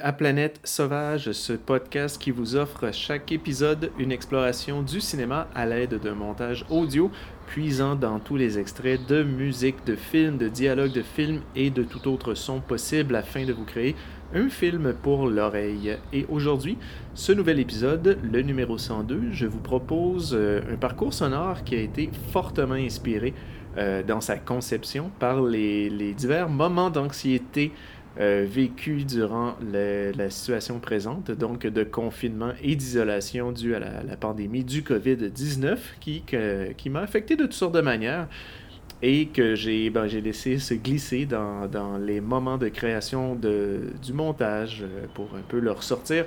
à Planète Sauvage, ce podcast qui vous offre chaque épisode une exploration du cinéma à l'aide d'un montage audio puisant dans tous les extraits de musique, de films, de dialogues de films et de tout autre son possible afin de vous créer un film pour l'oreille. Et aujourd'hui, ce nouvel épisode, le numéro 102, je vous propose euh, un parcours sonore qui a été fortement inspiré euh, dans sa conception par les divers moments d'anxiété euh, vécu durant la situation présente, donc de confinement et d'isolation due à la, pandémie du COVID-19 qui, m'a affecté de toutes sortes de manières et que j'ai ben, laissé se glisser dans, les moments de création du montage euh, pour un peu le ressortir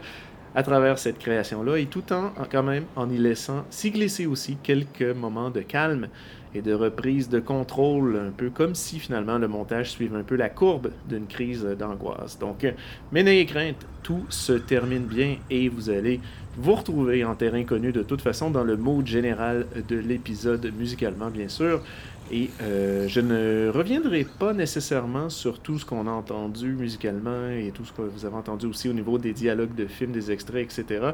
à travers cette création-là et tout en, quand même en y laissant s'y glisser aussi quelques moments de calme et de reprise de contrôle, un peu comme si finalement le montage suivait un peu la courbe d'une crise d'angoisse. Donc, euh, mais n'ayez crainte, tout se termine bien et vous allez vous retrouver en terrain connu de toute façon dans le mood général de l'épisode musicalement, bien sûr. Et euh, je ne reviendrai pas nécessairement sur tout ce qu'on a entendu musicalement et tout ce que vous avez entendu aussi au niveau des dialogues de films, des extraits, etc.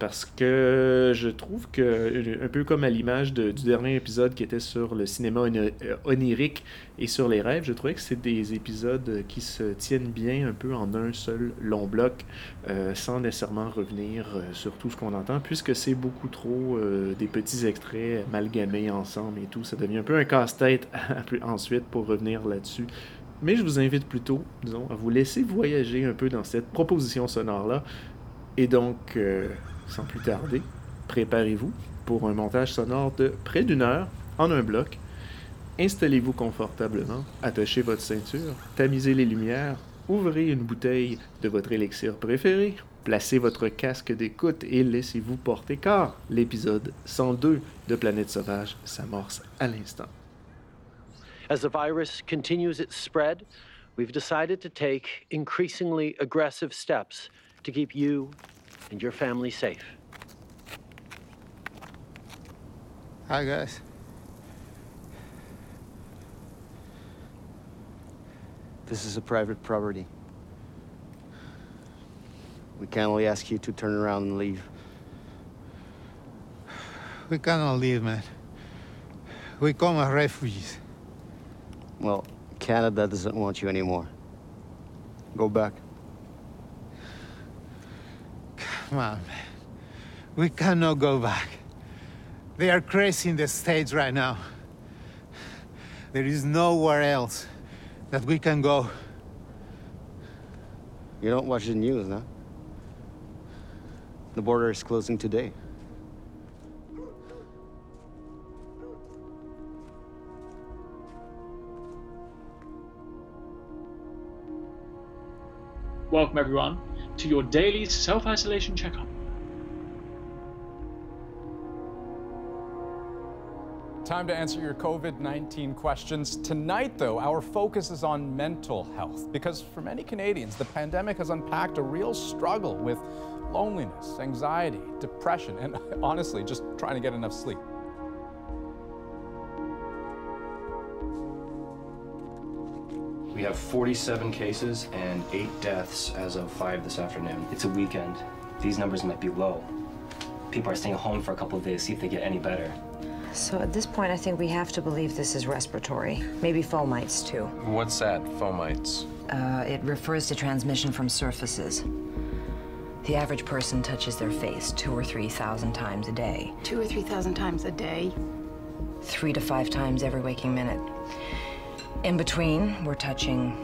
Parce que je trouve que, un peu comme à l'image du dernier épisode qui était sur le cinéma euh, onirique et sur les rêves, je trouvais que c'est des épisodes qui se tiennent bien un peu en un seul long bloc, euh, sans nécessairement revenir euh, sur tout ce qu'on entend, puisque c'est beaucoup trop des petits extraits amalgamés ensemble et tout. Ça devient un peu un casse-tête ensuite pour revenir là-dessus. Mais je vous invite plutôt, disons, à vous laisser voyager un peu dans cette proposition sonore-là. Et donc, sans plus tarder, préparez-vous pour un montage sonore de près d'une heure en un bloc. Installez-vous confortablement, attachez votre ceinture, tamisez les lumières, ouvrez une bouteille de votre élixir préféré, placez votre casque d'écoute et laissez-vous porter car l'épisode 102 de Planète Sauvage s'amorce à l'instant. As the virus continues its spread, we've decided to take increasingly aggressive steps to keep you and your family safe. Hi, guys. This is a private property. We can only ask you to turn around and leave. We cannot leave, man. We come as refugees. Well, Canada doesn't want you anymore. Go back. Come on, man. We cannot go back. They are crazy in the States right now. There is nowhere else that we can go. You don't watch the news, no? The border is closing today. Welcome, everyone, to your daily self isolation checkup. Time to answer your COVID 19 questions. Tonight, though, our focus is on mental health because for many Canadians, the pandemic has unpacked a real struggle with loneliness, anxiety, depression, and honestly, just trying to get enough sleep. We have 47 cases and eight deaths as of 5 this afternoon. It's a weekend. These numbers might be low. People are staying home for a couple of days, see if they get any better. So at this point, I think we have to believe this is respiratory. Maybe fomites, too. What's that, fomites? Uh, it refers to transmission from surfaces. The average person touches their face two or three thousand times a day. Two or three thousand times a day? Three to five times every waking minute. In between, we're touching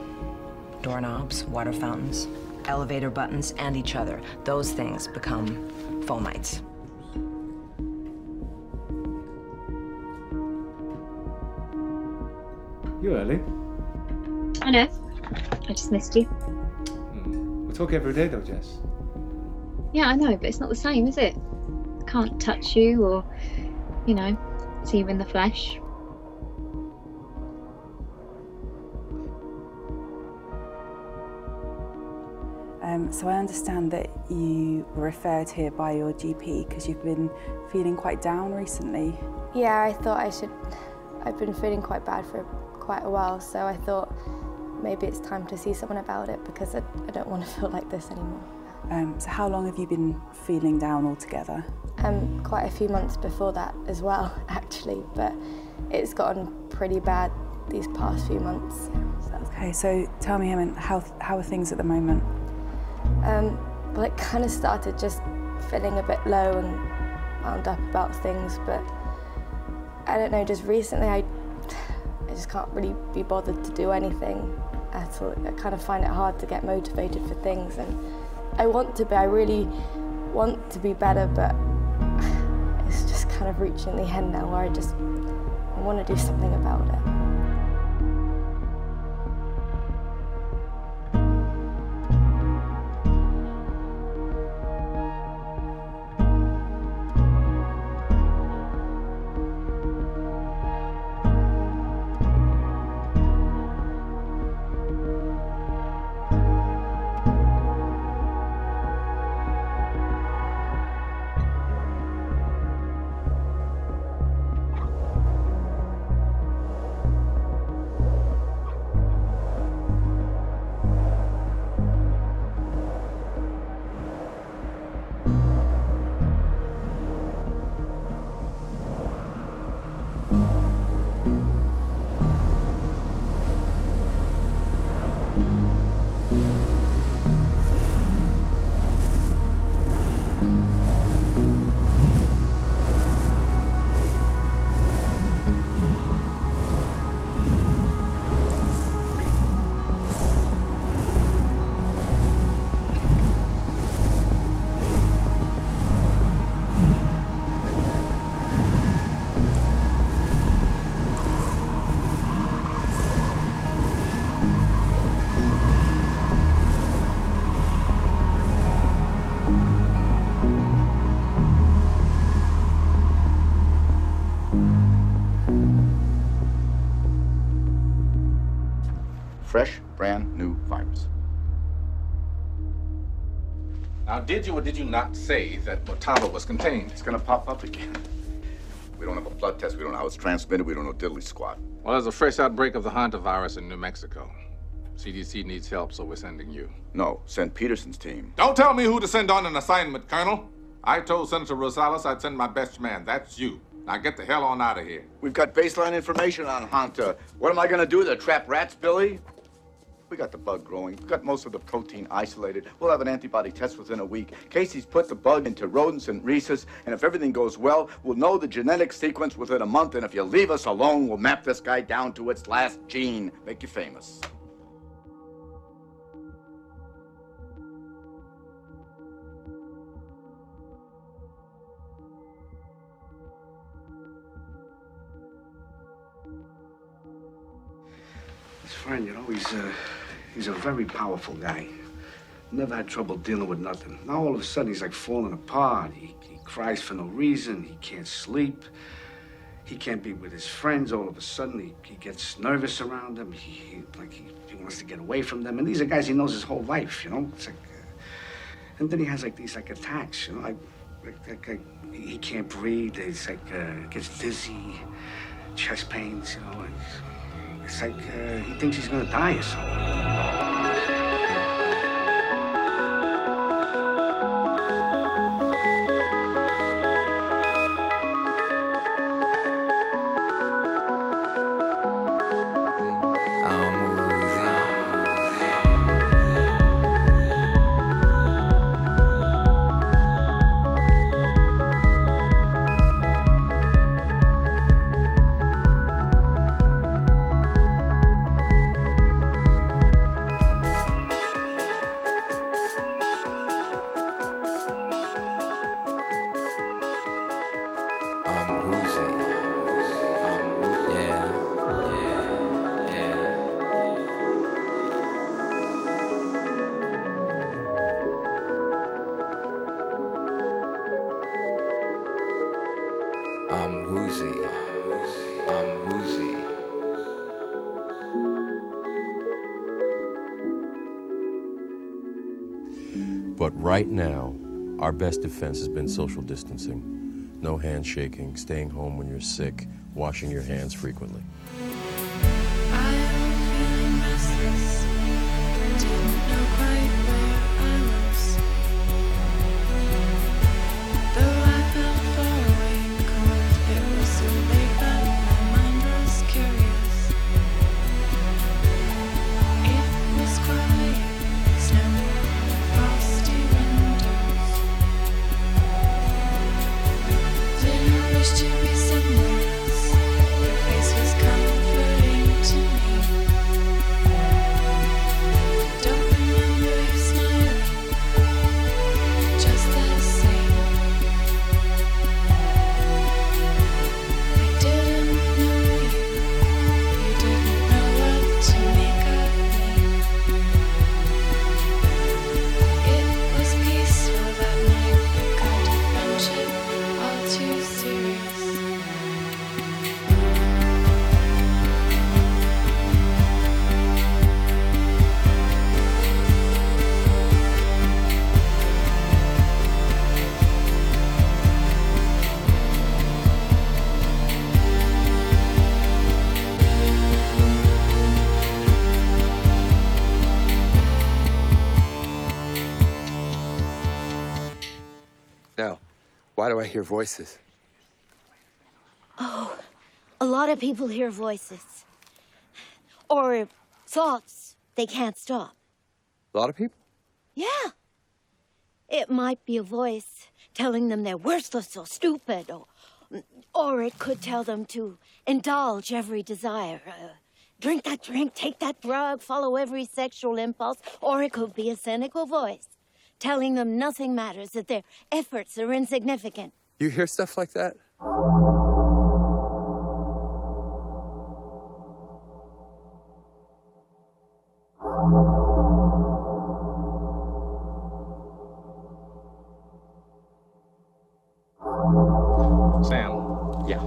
doorknobs, water fountains, elevator buttons, and each other. Those things become fomites. You early? I know. I just missed you. Hmm. We talk every day though, Jess. Yeah, I know, but it's not the same, is it? I can't touch you or, you know, see you in the flesh. Um, so I understand that you were referred here by your GP because you've been feeling quite down recently. Yeah, I thought I should. I've been feeling quite bad for quite a while, so I thought maybe it's time to see someone about it because I, I don't want to feel like this anymore. Um, so how long have you been feeling down altogether? Um, quite a few months before that as well, actually, but it's gotten pretty bad these past few months. Okay, so tell me, Helen, how how are things at the moment? Um, well, it kind of started just feeling a bit low and wound up about things, but I don't know, just recently I, I just can't really be bothered to do anything at all. I kind of find it hard to get motivated for things, and I want to be, I really want to be better, but it's just kind of reaching the end now where I just I want to do something about it. Now, did you or did you not say that Motaba was contained? It's gonna pop up again. We don't have a blood test. We don't know how it's transmitted. We don't know diddly squat. Well, there's a fresh outbreak of the Hanta virus in New Mexico. CDC needs help, so we're sending you. No, send Peterson's team. Don't tell me who to send on an assignment, Colonel. I told Senator Rosales I'd send my best man. That's you. Now get the hell on out of here. We've got baseline information on Hanta. What am I gonna do? The trap rats, Billy? We got the bug growing. We've got most of the protein isolated. We'll have an antibody test within a week. Casey's put the bug into rodents and rhesus, and if everything goes well, we'll know the genetic sequence within a month, and if you leave us alone, we'll map this guy down to its last gene. Make you famous. His friend, you know, he's uh, he's a very powerful guy. Never had trouble dealing with nothing. Now all of a sudden he's like falling apart. He, he cries for no reason. He can't sleep. He can't be with his friends. All of a sudden he, he gets nervous around them. He, he like he, he wants to get away from them. And these are guys he knows his whole life. You know, it's like. Uh, and then he has like these like attacks. You know, like, like, like, he can't breathe. He's like uh, gets dizzy, chest pains. You know. It's like uh, he thinks he's gonna die or something. Our best defense has been social distancing. No handshaking, staying home when you're sick, washing your hands frequently. Do I hear voices? Oh, a lot of people hear voices. Or thoughts they can't stop. A lot of people? Yeah. It might be a voice telling them they're worthless or stupid, or, or it could tell them to indulge every desire. Uh, drink that drink, take that drug, follow every sexual impulse, or it could be a cynical voice telling them nothing matters, that their efforts are insignificant. You hear stuff like that? Sam. Yeah.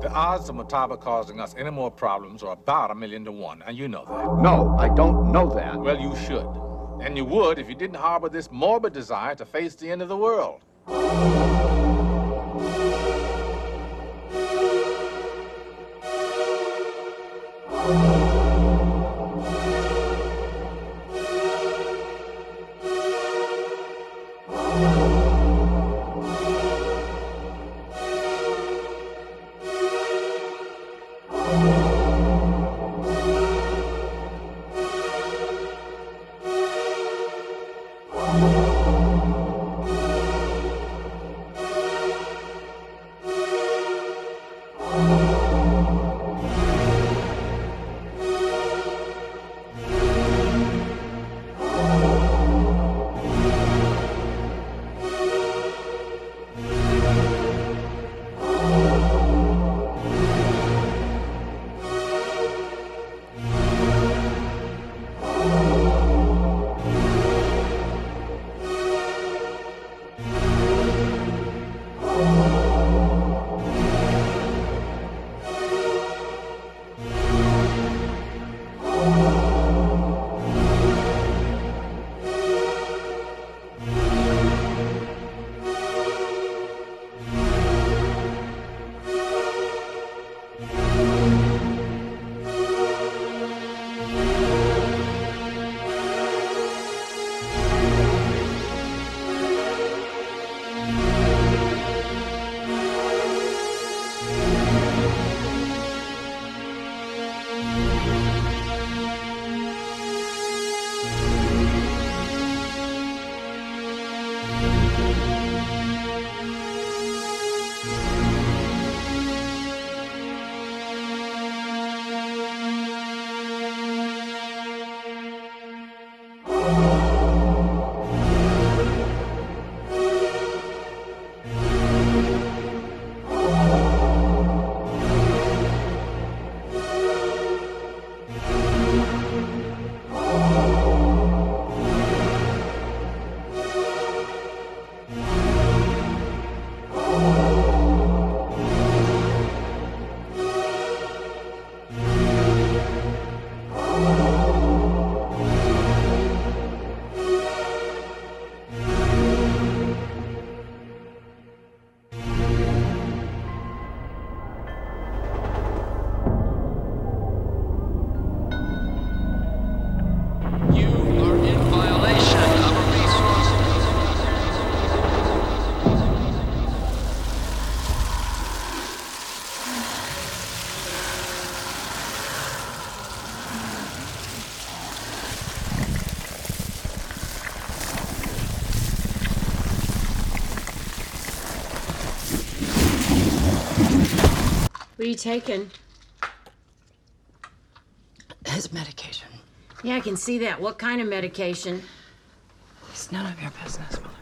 The odds of Motaba causing us any more problems are about a million to one, and you know that. No, I don't know that. Well, you should. And you would if you didn't harbor this morbid desire to face the end of the world. What are you taking? His medication. Yeah, I can see that. What kind of medication? It's none of your business, Mother.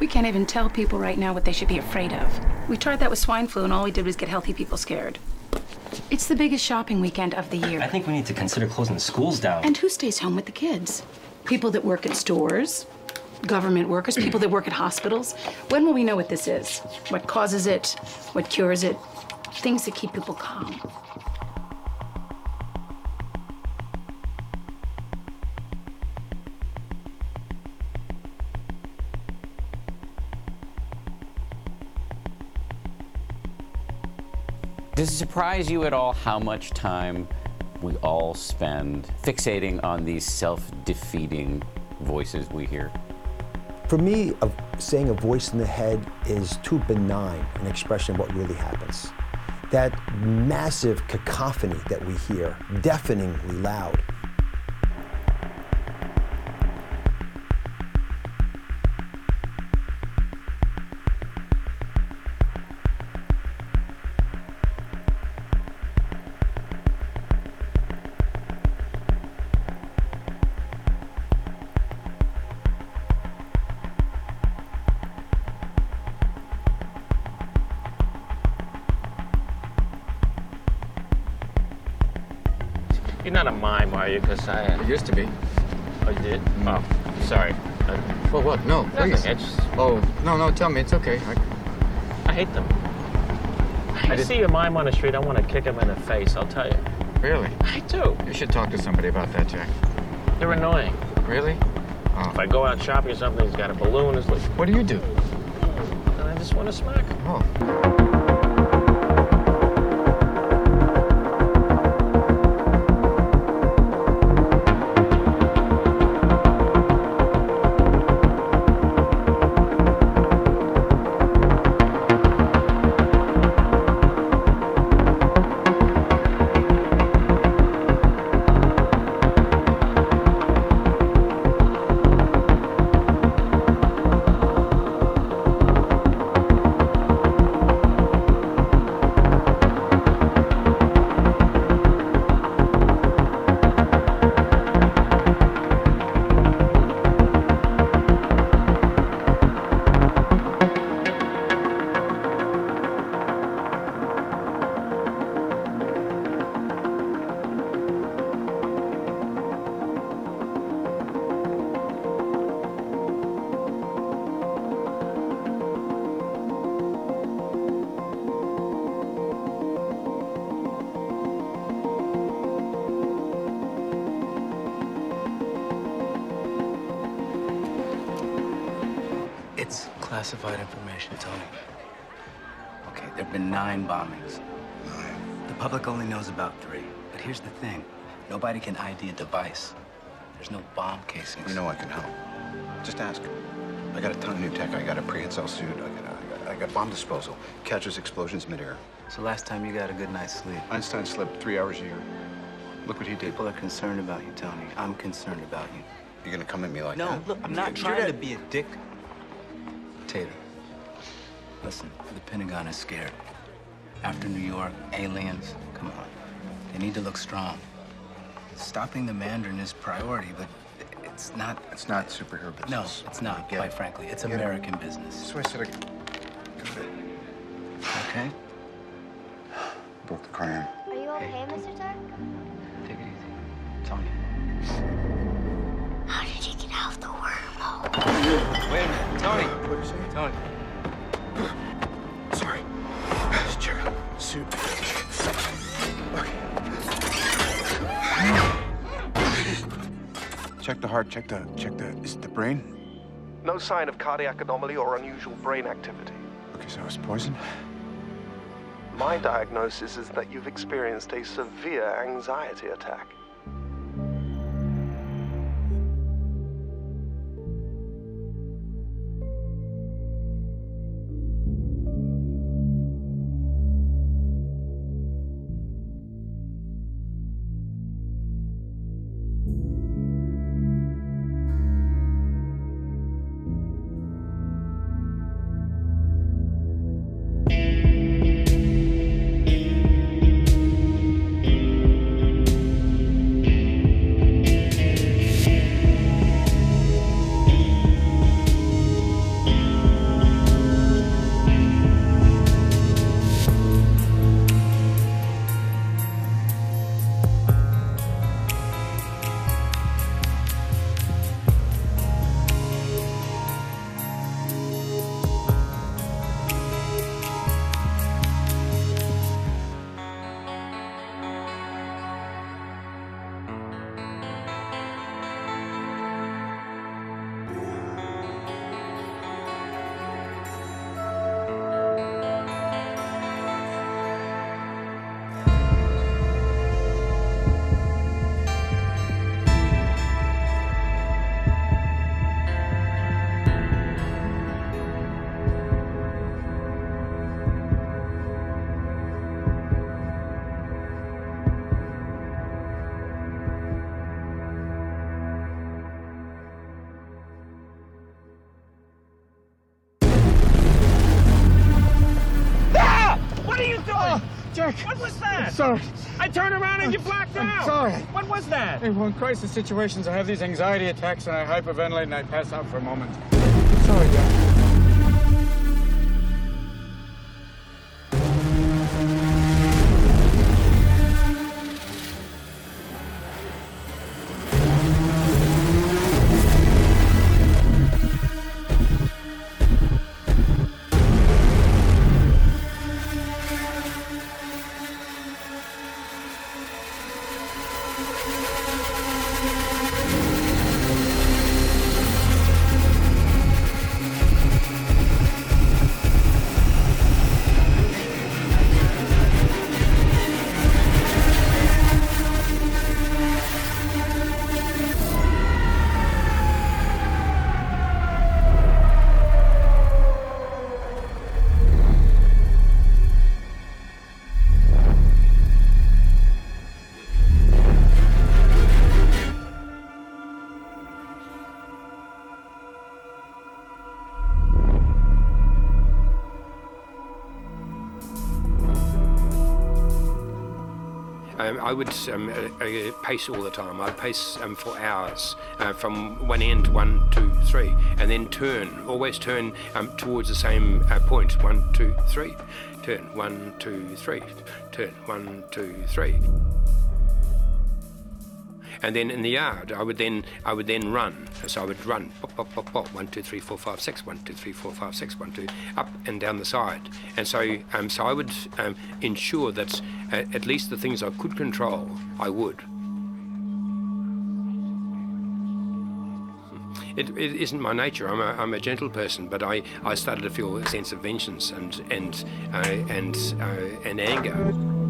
We can't even tell people right now what they should be afraid of. We tried that with swine flu, and all we did was get healthy people scared. It's the biggest shopping weekend of the year. I think we need to consider closing the schools down. And who stays home with the kids? People that work at stores, government workers, people that work at hospitals. When will we know what this is? What causes it? What cures it? Things that keep people calm. Does it surprise you at all how much time we all spend fixating on these self defeating voices we hear? For me, a, saying a voice in the head is too benign an expression of what really happens. That massive cacophony that we hear, deafeningly loud, you? Because I. Uh, it used to be. Oh, you did? Oh, sorry. I, Well, what? No, Nothing, please. it's- Oh, no, no, tell me. It's okay. I... I hate them. I see a mime on the street, I want to kick him in the face, I'll tell you. Really? I do. You should talk to somebody about that, Jack. They're annoying. Really? Oh. If I go out shopping or something, he's got a balloon, it's like, What do you do? and I just want to smack him. Oh. Nobody can ID a device. There's no bomb casings. You know I can help. Just ask. I got a ton of new tech. I got a prehensile suit. I got, I got, I got bomb disposal. Catches explosions midair. So last time you got a good night's sleep. Einstein slept three hours a year. Look what he did. People are concerned about you, Tony. I'm concerned about you. You're gonna come at me like no, that? look, I'm not You're trying to be a dick. Tater, listen, the Pentagon is scared. After New York, aliens, come on. They need to look strong. Stopping the Mandarin is priority, but it's not. It's not superhero business. No, it's not, Get quite it. frankly. It's Get it. American business. That's what I said. Okay? broke the crayon. Are you okay, Mr. Tuck? Take it easy. Tony. How did you get out of the wormhole? Wait a minute. Tony. What did you say? Tony. Sorry. Just check out suit. Check the heart. Check the. Check the. Is it the brain? No sign of cardiac anomaly or unusual brain activity. Okay, so it's poison. My diagnosis is that you've experienced a severe anxiety attack. Sorry. I turned around and you blacked I'm out. sorry. What was that? Hey, well, in crisis situations, I have these anxiety attacks and I hyperventilate and I pass out for a moment. Sorry, Jack. I would um, uh, uh, pace all the time. I'd pace um, for hours uh, from one end, one, two, three, and then turn, always turn um, towards the same uh, point. One, two, three, turn, one, two, three, turn, one, two, three. And then in the yard, I would then I would then run. So I would run, pop, pop, pop, pop, one, two, three, four, five, six, one, two, three, four, five, six, one, two, up and down the side. And so um, so I would um, ensure that uh, at least the things I could control, I would. It, it isn't my nature. I'm a, I'm a gentle person, but I, I started to feel a sense of vengeance and and uh, and uh, and anger.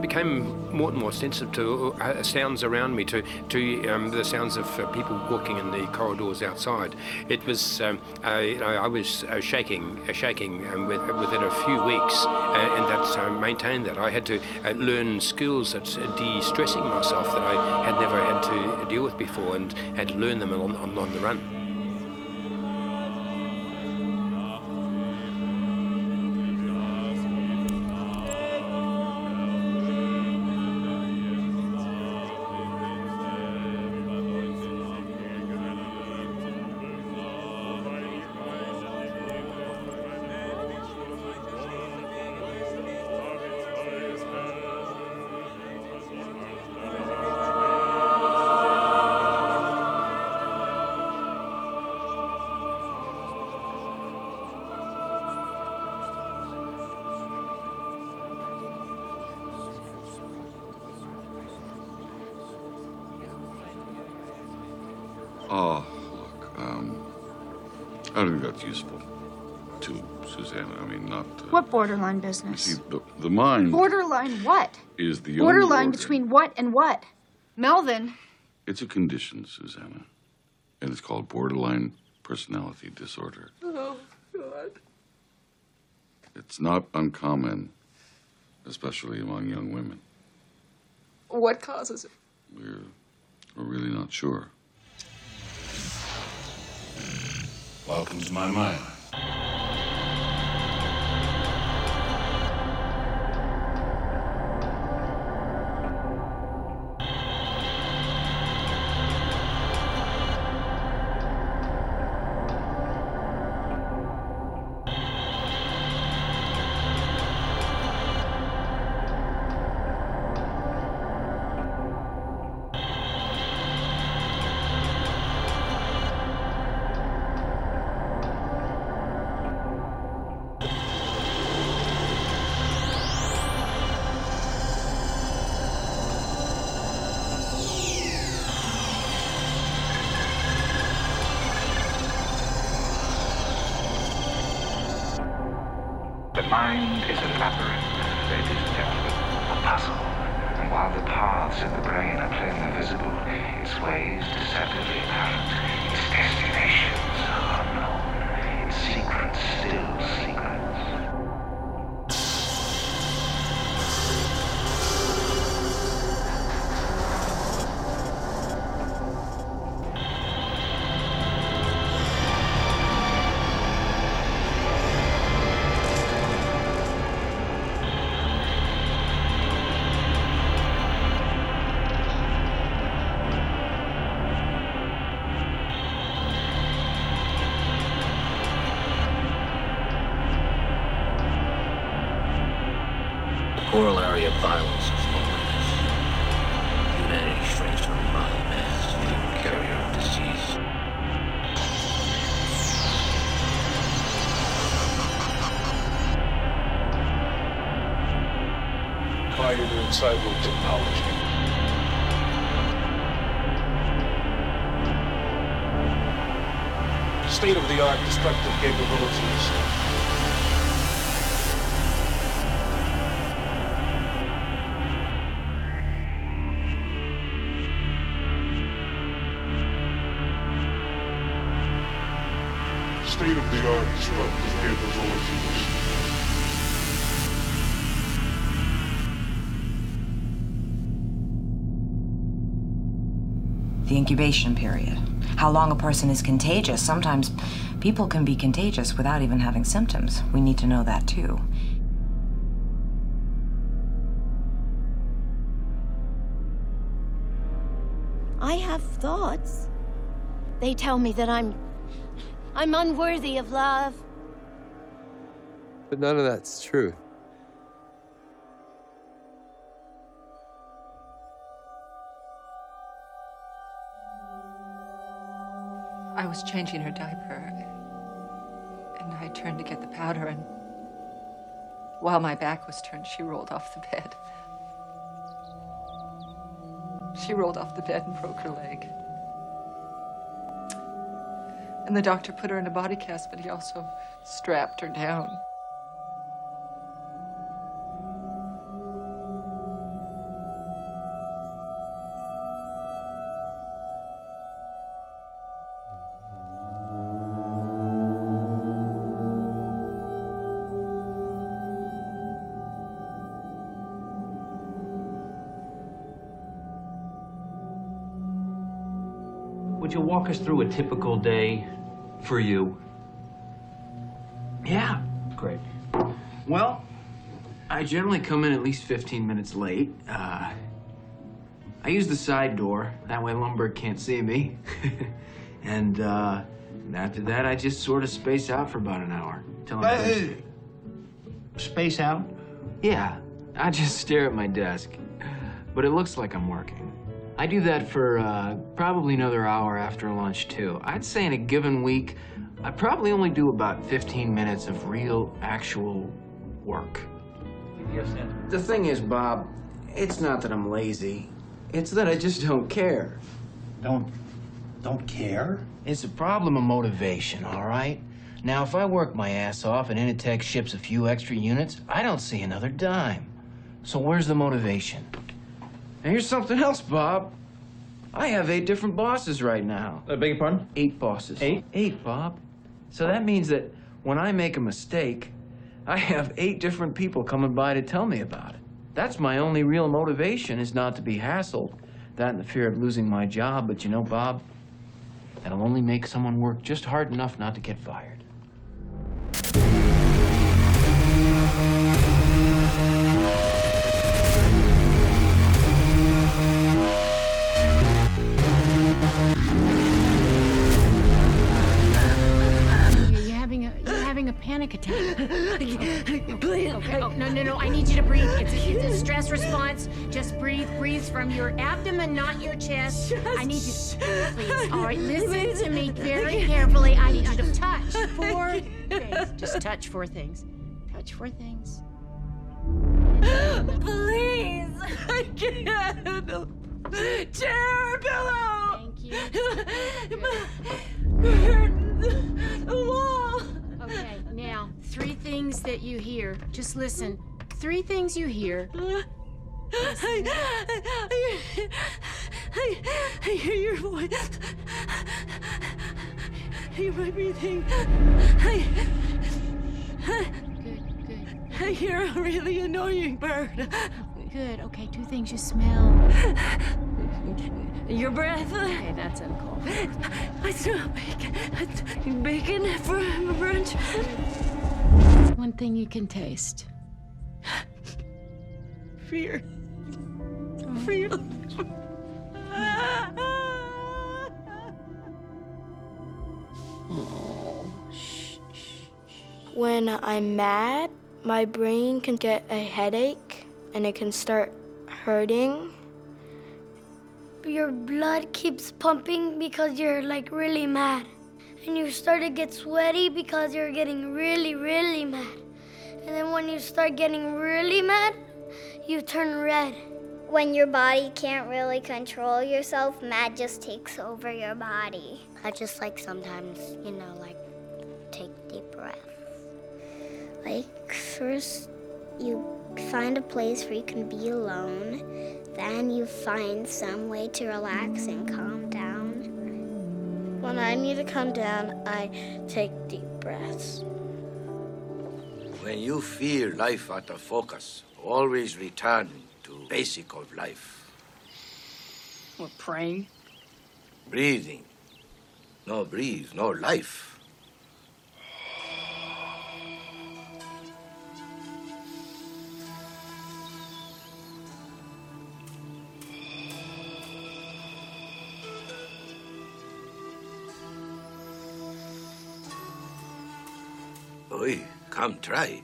Became more and more sensitive to uh, sounds around me, to to um, the sounds of uh, people walking in the corridors outside. It was, um, uh, I was uh, shaking, uh, shaking um, with, within a few weeks, uh, and that I maintained that. I had to uh, learn skills at uh, de-stressing myself that I had never had to deal with before, and had to learn them on, on, on the run. I don't think that's useful to Susanna. I mean, not. Uh, What borderline you business? see, the, the mind Borderline what? is the Borderline only. between what and what? Melvin. It's a condition, Susanna, and it's called borderline personality disorder. Oh, God. It's not uncommon, especially among young women. What causes it? We're, we're really not sure. Welcome to my mind. Labyrinth, ladies and gentlemen, a puzzle. And while the paths of the brain are plainly visible, its ways deceptively apparent, its destinations are unknown, its secrets still secrets. Incubation period. How long a person is contagious. Sometimes people can be contagious without even having symptoms. We need to know that too. I have thoughts. They tell me that I'm. I'm unworthy of love. But none of that's true. I was changing her diaper, and I turned to get the powder, and while my back was turned, she rolled off the bed. She rolled off the bed and broke her leg. And the doctor put her in a body cast, but he also strapped her down. Walk us through a typical day for you? Yeah. Great. Well, I generally come in at least 15 minutes late. Uh, I use the side door. That way Lumbergh can't see me. and uh, after that, I just sort of space out for about an hour. Till I'm Uh. Space out? Yeah, I just stare at my desk. But it looks like I'm working. I do that for uh, probably another hour after lunch, too. I'd say in a given week, I probably only do about 15 minutes of real, actual work. Yes, Sandra. The thing is, Bob, it's not that I'm lazy. It's that I just don't care. Don't, don't care? It's a problem of motivation, all right? Now, if I work my ass off and Initech ships a few extra units, I don't see another dime. So where's the motivation? And here's something else, Bob. I have eight different bosses right now. I beg your pardon? Eight bosses. Eight? Eight, Bob. So that means that when I make a mistake, I have eight different people coming by to tell me about it. That's my only real motivation is not to be hassled. That and the fear of losing my job. But you know, Bob, that'll only make someone work just hard enough not to get fired. Please. Okay. Oh, no, no, no. I need you to breathe. It's a, it's a stress response. Just breathe. Breathe from your abdomen, not your chest. I need you. Please. All right. Listen to me very carefully. I need you to touch four things. Just touch four things. Touch four things. Please, I can't. Chair, pillow. Thank you. The wall. Okay. Now, three things that you hear. Just listen. Three things you hear. I, I, I, I hear your voice. I hear my breathing. I, I hear a really annoying bird. Good. Okay. Two things you smell. Your breath. Okay, that's uncalled. I smell bacon. Bacon for brunch. One thing you can taste. Fear. Fear. When I'm mad, my brain can get a headache. and it can start hurting. Your blood keeps pumping because you're like really mad. And you start to get sweaty because you're getting really, really mad. And then when you start getting really mad, you turn red. When your body can't really control yourself, mad just takes over your body. I just like sometimes, you know, like take deep breaths. Like, first, you find a place where you can be alone. Then you find some way to relax and calm. When I need to calm down, I take deep breaths. When you feel life out of focus, always return to basic of life. We're praying. Breathing. No breathe, no life. Come try.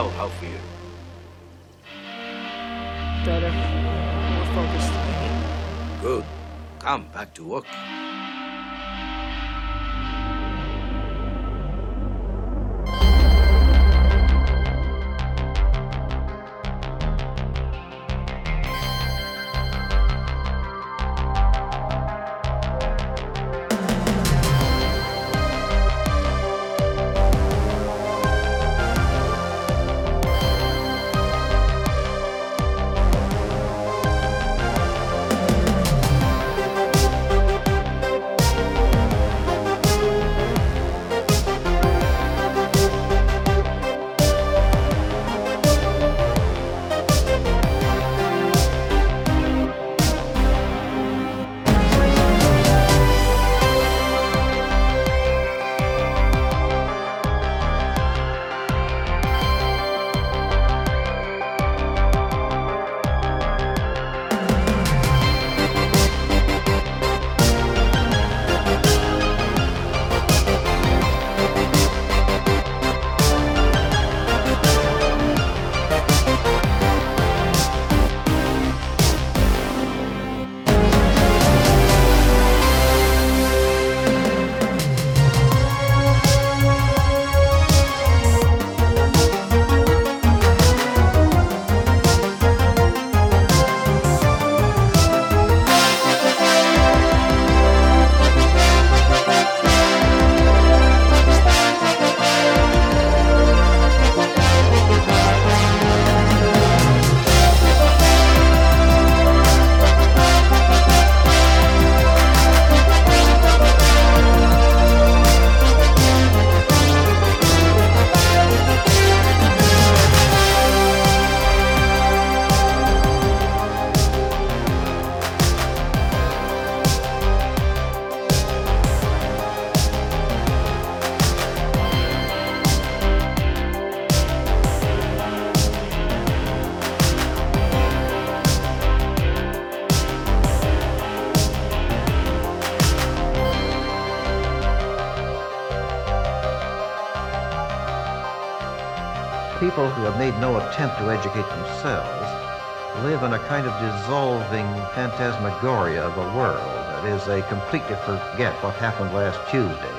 Now, how feel? Better. More focused. Good. Come back to work. In a kind of dissolving phantasmagoria of a world that is, they completely forget what happened last Tuesday.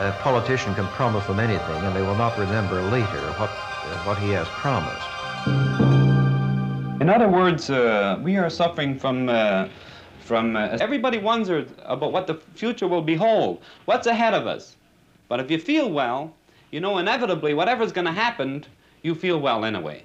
A politician can promise them anything, and they will not remember later what, uh, what he has promised. In other words, uh, we are suffering from, uh, from uh, everybody wonders about what the future will behold, what's ahead of us. But if you feel well, you know inevitably whatever's going to happen, you feel well anyway.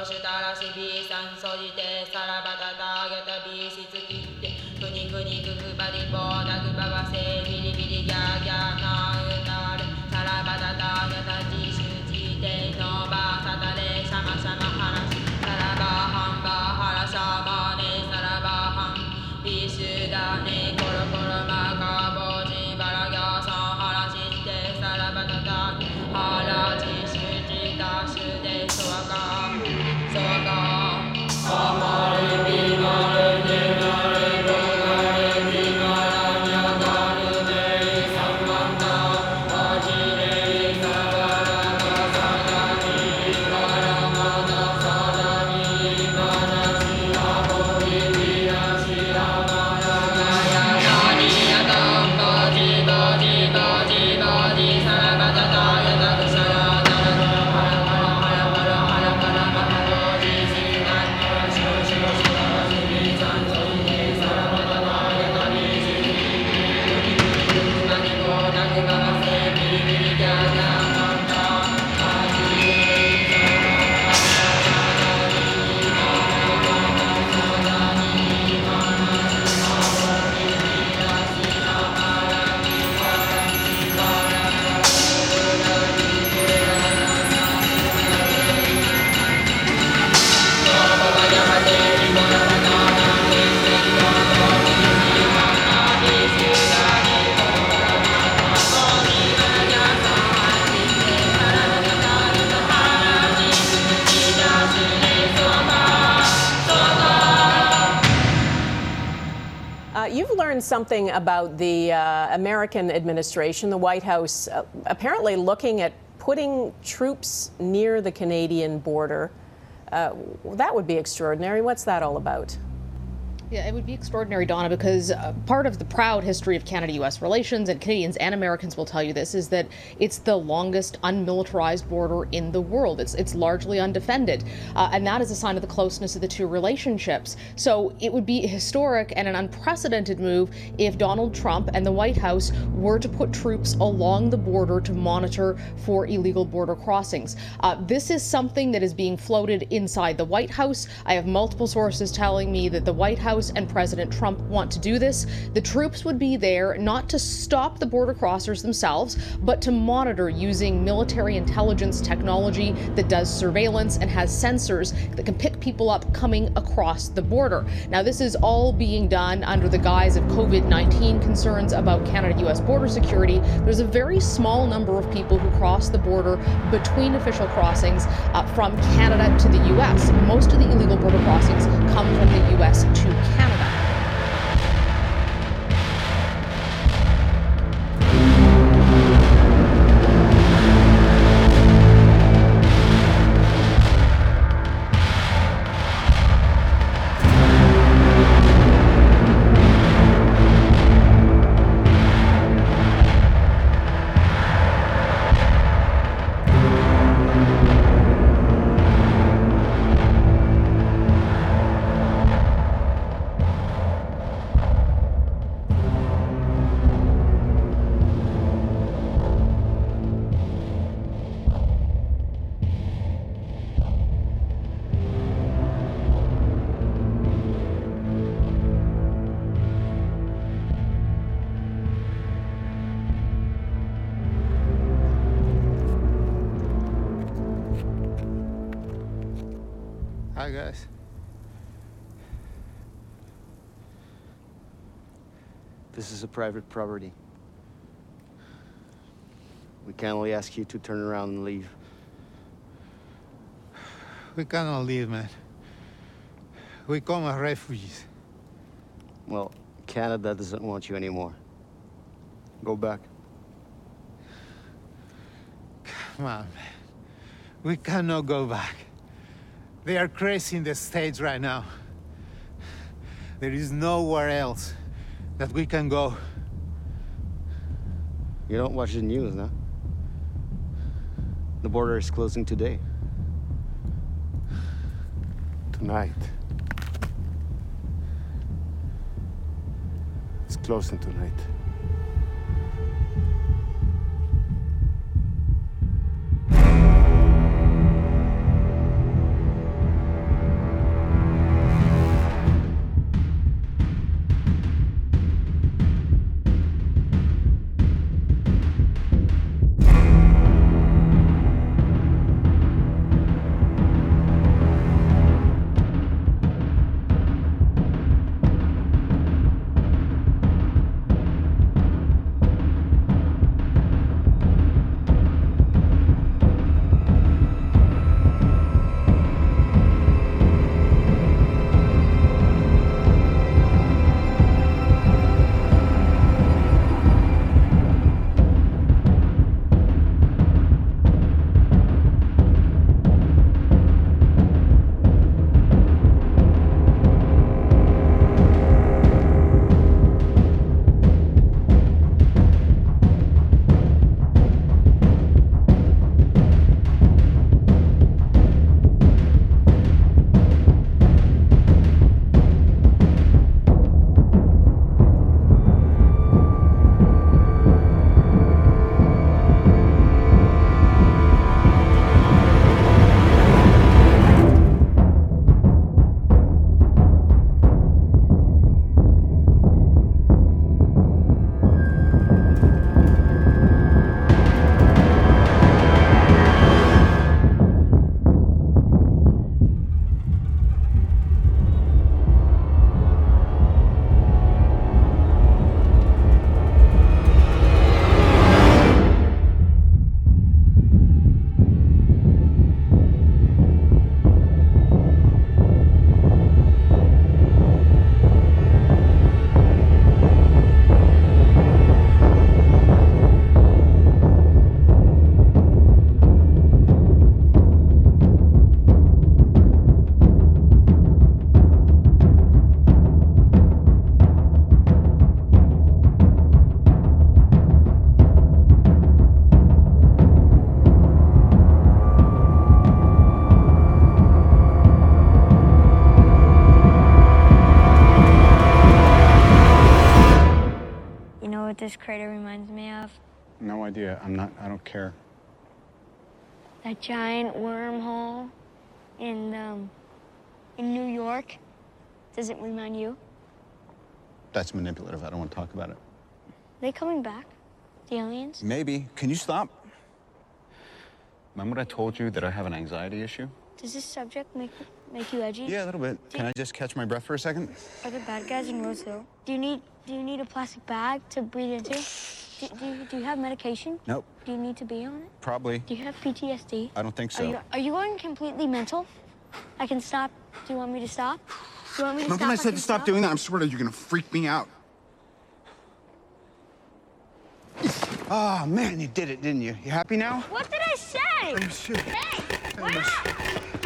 をしたらしーさんそじてさらばたたげたびしつきって。くにくにくくばりぼうなぐばばせビリビリギャーギャー。Something about the uh, American administration, the White House, uh, apparently looking at putting troops near the Canadian border. Uh, that would be extraordinary. What's that all about? Yeah, it would be extraordinary, Donna, because uh, part of the proud history of Canada US relations, and Canadians and Americans will tell you this, is that it's the longest unmilitarized border in the world. It's, it's largely undefended. Uh, and that is a sign of the closeness of the two relationships. So it would be historic and an unprecedented move if Donald Trump and the White House were to put troops along the border to monitor for illegal border crossings. Uh, this is something that is being floated inside the White House. I have multiple sources telling me that the White House and President Trump want to do this. The troops would be there not to stop the border crossers themselves, but to monitor using military intelligence technology that does surveillance and has sensors that can pick people up coming across the border. Now, this is all being done under the guise of COVID 19 concerns about Canada US border security. There's a very small number of people who cross the border between official crossings uh, from Canada to the US. Most of the illegal border crossings come from the US to Canada. Guys. This is a private property. We can only ask you to turn around and leave. We cannot leave, man. We come as refugees. Well, Canada doesn't want you anymore. Go back. Come on, man. We cannot go back. They are crazy in the States right now. There is nowhere else that we can go. You don't watch the news, no? The border is closing today. Tonight. It's closing tonight. Care. That giant wormhole in um, in New York. Does it remind you? That's manipulative. I don't want to talk about it. they coming back? The aliens? Maybe. Can you stop? Remember what I told you that I have an anxiety issue? Does this subject make make you edgy? Yeah, a little bit. Can I just catch my breath for a second? Are there bad guys in Rose Hill? Do you need Do you need a plastic bag to breathe into? Do, do, you, do you have medication? Nope. Do you need to be on it? Probably. Do you have PTSD? I don't think Are so. you, are you going completely mental? I can stop. Do you want me to stop? Do you want me to Remember stop? when I said can to stop doing that? I'm swear to you, you're gonna freak me out. Oh man, you did it, didn't you? You happy now? What did I say? Oh, shit. Hey, wait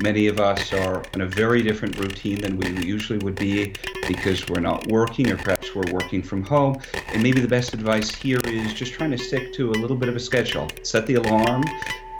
Many of us are in a very different routine than we usually would be because we're not working or perhaps we're working from home. And maybe the best advice here is just trying to stick to a little bit of a schedule. Set the alarm,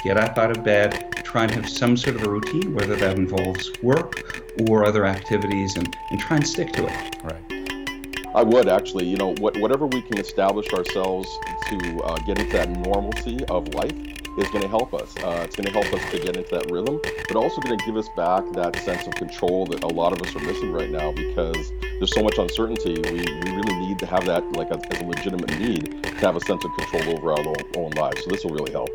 get up out of bed, try and have some sort of a routine, whether that involves work or other activities, and, and try and stick to it. Right. I would actually, you know, what, whatever we can establish ourselves to uh, get into that normalcy of life is going to help us. Uh, it's going to help us to get into that rhythm, but also going to give us back that sense of control that a lot of us are missing right now because there's so much uncertainty. We, we really need to have that like a, as a legitimate need to have a sense of control over our own, own lives. So this will really help.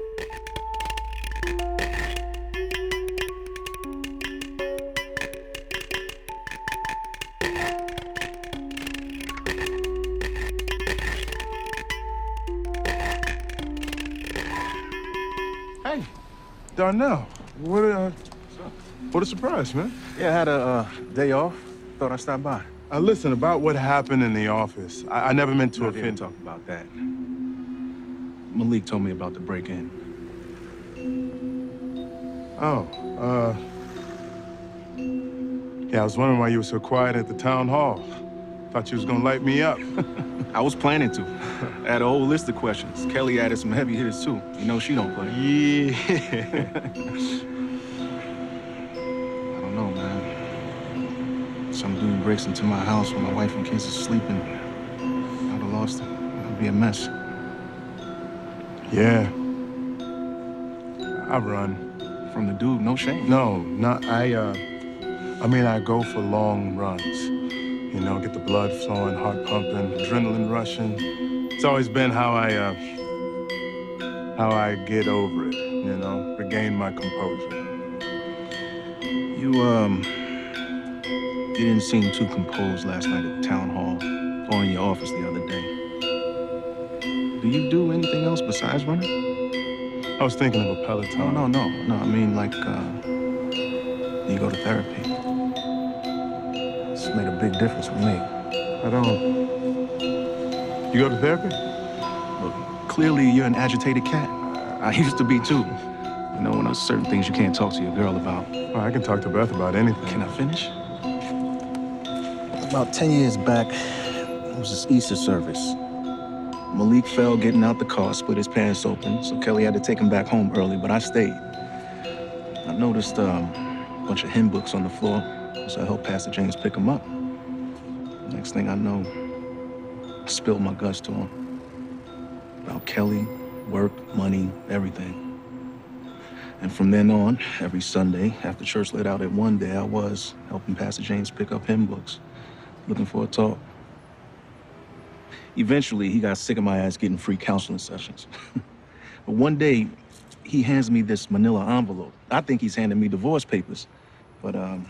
Hey, Darnell. What a, what a surprise, man. Yeah, I had a uh, day off. Thought I'd stop by. Uh, listen, about what happened in the office, I, I never meant to offend. talk about that. Malik told me about the break-in. Oh, uh, Yeah, I was wondering why you were so quiet at the town hall. Thought you was gonna light me up. I was planning to. I had a whole list of questions. Kelly added some heavy hitters too. You know she don't play. Yeah. I don't know, man. Some dude breaks into my house when my wife and kids are sleeping. I'd have lost it. It'd be a mess. Yeah. I run. From the dude, no shame. No, not I. Uh, I mean, I go for long runs. You know, get the blood flowing, heart pumping, adrenaline rushing. It's always been how I, uh, how I get over it. You know, regain my composure. You, um, you didn't seem too composed last night at town hall or in your office the other day. Do you do anything else besides running? I was thinking of a Peloton. No, no, no, no. I mean, like, uh, you go to therapy. It's made a big difference for me. I don't. You go to therapy? Look, clearly you're an agitated cat. I used to be too. You know, when there's certain things you can't talk to your girl about. Well, I can talk to Beth about anything. Can I finish? About 10 years back, it was this Easter service. Malik fell getting out the car, split his pants open, so Kelly had to take him back home early, but I stayed. I noticed um, a bunch of hymn books on the floor, so I helped Pastor James pick them up. Next thing I know, I spilled my guts to him. About Kelly, work, money, everything. And from then on, every Sunday, after church let out at one day, I was helping Pastor James pick up hymn books, looking for a talk. Eventually, he got sick of my ass getting free counseling sessions. but one day, he hands me this manila envelope. I think he's handing me divorce papers. But um,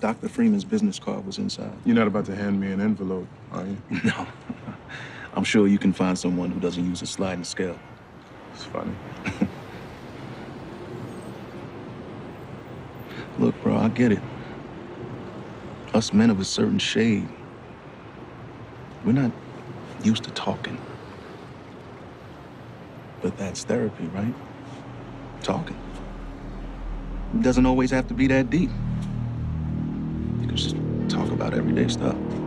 Dr. Freeman's business card was inside. You're not about to hand me an envelope, are you? No. I'm sure you can find someone who doesn't use a sliding scale. It's funny. Look, bro, I get it. Us men of a certain shade, we're not used to talking. But that's therapy, right? Talking. It doesn't always have to be that deep. Just talk about everyday stuff.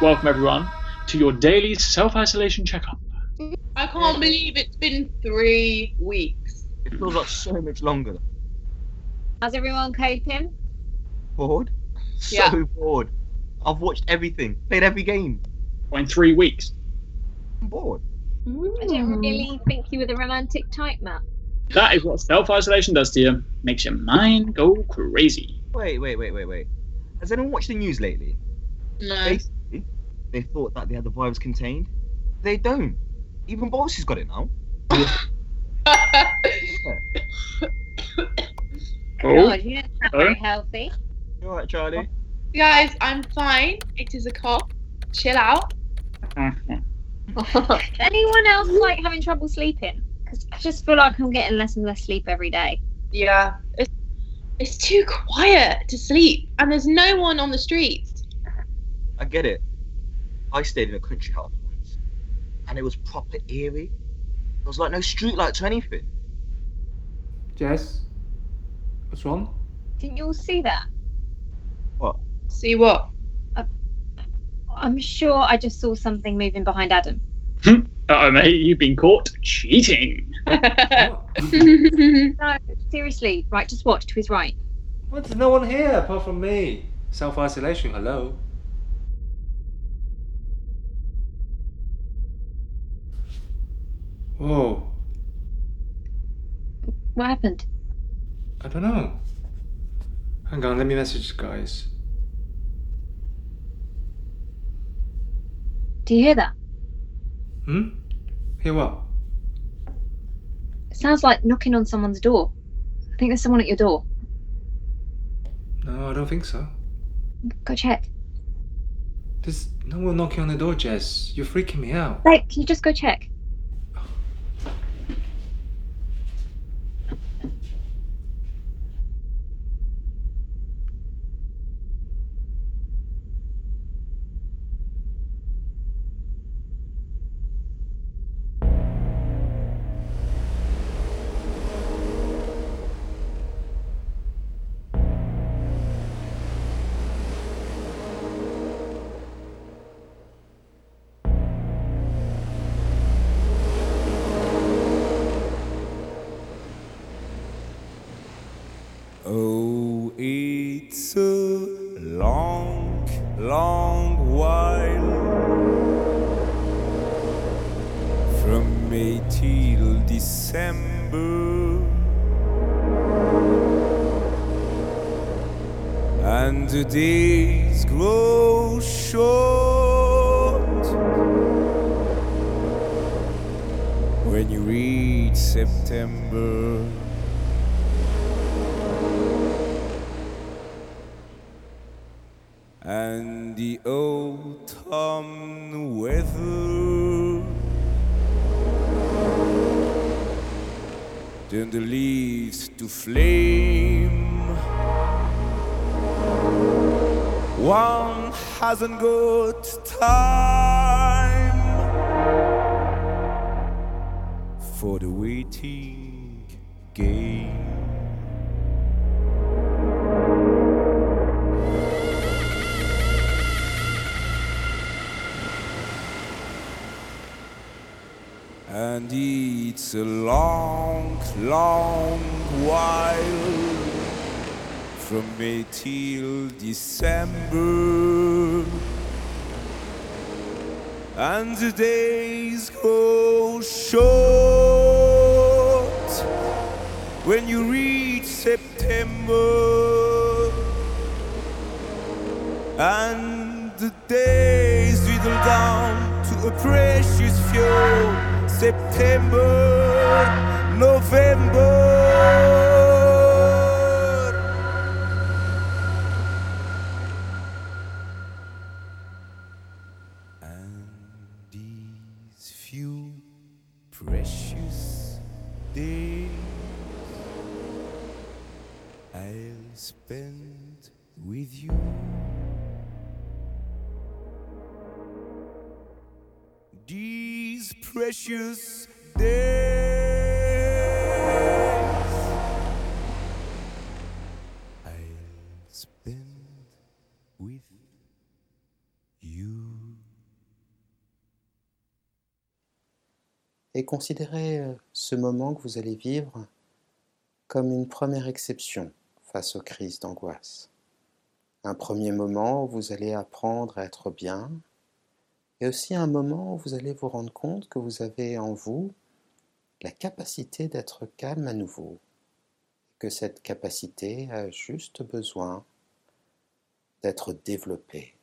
Welcome, everyone, to your daily self isolation checkup. I can't believe it's been three weeks. It feels like so much longer. How's everyone coping? Bored? So Yeah. bored. I've watched everything, played every game. in three weeks. I'm bored. I didn't really think you were the romantic type, Matt. That is what self isolation does to you. Makes your mind go crazy. Wait, wait, wait, wait, wait. Has anyone watched the news lately? No. Basically, they thought that they had the virus contained. They don't. Even Boris has got it now. Oh. God, you don't sound Oh. very healthy. You alright, Charlie? Oh. Guys, I'm fine. It is a cough. Chill out. Anyone else like having trouble sleeping? Because I just feel like I'm getting less and less sleep every day. Yeah. It's, it's too quiet to sleep, and there's no one on the streets. I get it. I stayed in a country house once, and it was proper eerie. There was like no streetlights or anything. Jess, what's wrong? Didn't you all see that? What? See what? Uh, I'm sure I just saw something moving behind Adam. Hm? Uh-oh, mate, you've been caught cheating. no, seriously. Right, just watch to his right. What? There's no one here apart from me. Self isolation, hello. Whoa, What happened? I don't know. Hang on, let me message the guys. Do you hear that? Hmm? Hear what? It sounds like knocking on someone's door. I think there's someone at your door. No, I don't think so. Go check. There's no one knocking on the door, Jess. You're freaking me out. Babe, can you just go check? It's a long, long while from May till December. And the days go short when you reach September. And the days dwindle down to a precious few. September, November. Et considérez euh, ce moment que vous allez vivre comme une première exception face aux crises d'angoisse. Un premier moment où vous allez apprendre à être bien, et aussi un moment où vous allez vous rendre compte que vous avez en vous la capacité d'être calme à nouveau, et que cette capacité a juste besoin d'être développée.